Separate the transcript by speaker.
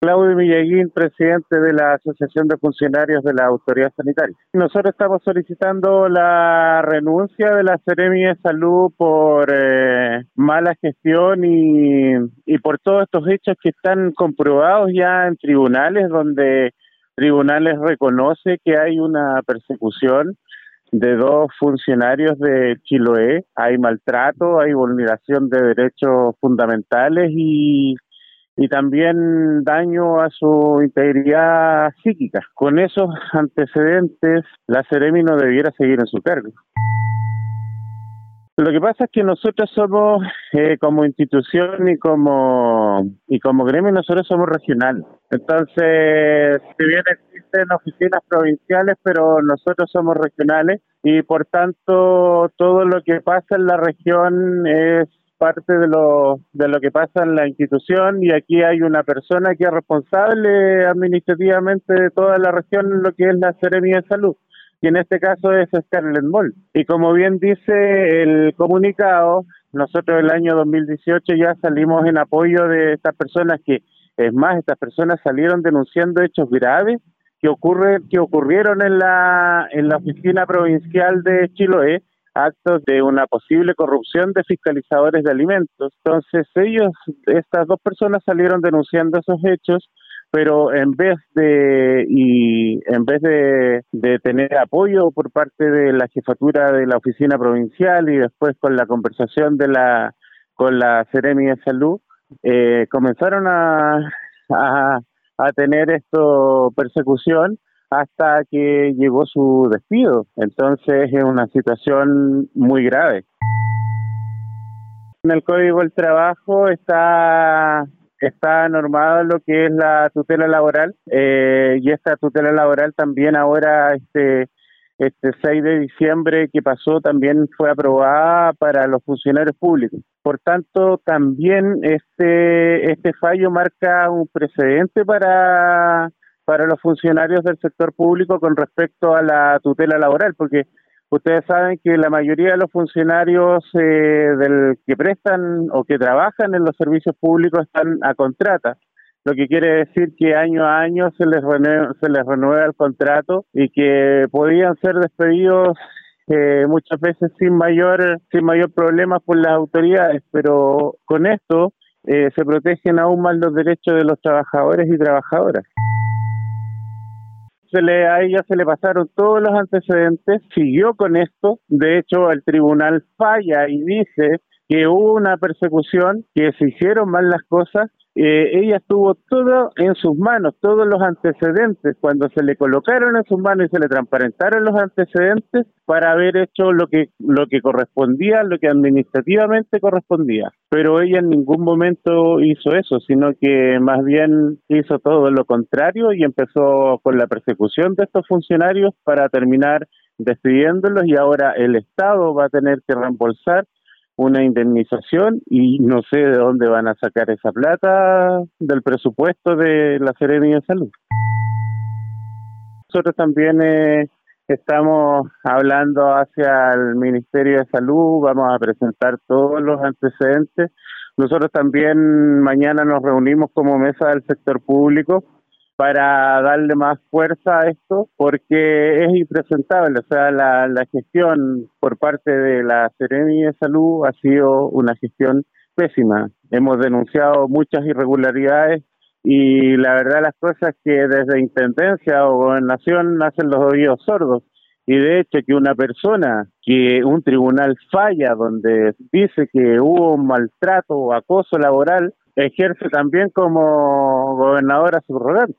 Speaker 1: Claudio Millaguín, presidente de la Asociación de Funcionarios de la Autoridad Sanitaria. Nosotros estamos solicitando la renuncia de la Seremi de Salud por eh, mala gestión y, y por todos estos hechos que están comprobados ya en tribunales, donde tribunales reconoce que hay una persecución de dos funcionarios de Chiloé, hay maltrato, hay vulneración de derechos fundamentales y y también daño a su integridad psíquica. Con esos antecedentes, la Ceremi no debiera seguir en su cargo. Lo que pasa es que nosotros somos eh, como institución y como y como gremio nosotros somos regionales. Entonces, si bien existen oficinas provinciales, pero nosotros somos regionales y por tanto todo lo que pasa en la región es parte de lo, de lo que pasa en la institución y aquí hay una persona que es responsable administrativamente de toda la región lo que es la Seremia de Salud y en este caso es Scarlett Moll. Y como bien dice el comunicado, nosotros el año 2018 ya salimos en apoyo de estas personas que, es más, estas personas salieron denunciando hechos graves que ocurre, que ocurrieron en la, en la oficina provincial de Chiloé actos de una posible corrupción de fiscalizadores de alimentos. Entonces ellos, estas dos personas salieron denunciando esos hechos, pero en vez de y en vez de, tener apoyo por parte de la jefatura de la oficina provincial y después con la conversación de la con la Seremi de Salud, eh, comenzaron a, a, a tener esto persecución hasta que llegó su despido. Entonces es una situación muy grave. En el Código del Trabajo está está normado lo que es la tutela laboral eh, y esta tutela laboral también ahora este este 6 de diciembre que pasó también fue aprobada para los funcionarios públicos. Por tanto, también este este fallo marca un precedente para para los funcionarios del sector público con respecto a la tutela laboral, porque ustedes saben que la mayoría de los funcionarios eh, del que prestan o que trabajan en los servicios públicos están a contrata, lo que quiere decir que año a año se les renueva, se les renueva el contrato y que podían ser despedidos eh, muchas veces sin mayor sin mayor problema por las autoridades, pero con esto eh, se protegen aún más los derechos de los trabajadores y trabajadoras se le, a ella se le pasaron todos los antecedentes, siguió con esto, de hecho el tribunal falla y dice que hubo una persecución, que se hicieron mal las cosas eh, ella tuvo todo en sus manos, todos los antecedentes, cuando se le colocaron en sus manos y se le transparentaron los antecedentes para haber hecho lo que, lo que correspondía, lo que administrativamente correspondía. Pero ella en ningún momento hizo eso, sino que más bien hizo todo lo contrario y empezó con la persecución de estos funcionarios para terminar despidiéndolos y ahora el Estado va a tener que reembolsar una indemnización y no sé de dónde van a sacar esa plata del presupuesto de la Serenia de Salud. Nosotros también eh, estamos hablando hacia el Ministerio de Salud, vamos a presentar todos los antecedentes. Nosotros también mañana nos reunimos como mesa del sector público para darle más fuerza a esto, porque es impresentable, o sea, la, la gestión por parte de la Seremi de Salud ha sido una gestión pésima. Hemos denunciado muchas irregularidades y la verdad las cosas que desde Intendencia o Gobernación hacen los oídos sordos. Y de hecho que una persona, que un tribunal falla donde dice que hubo un maltrato o acoso laboral, ejerce también como gobernadora subrogante.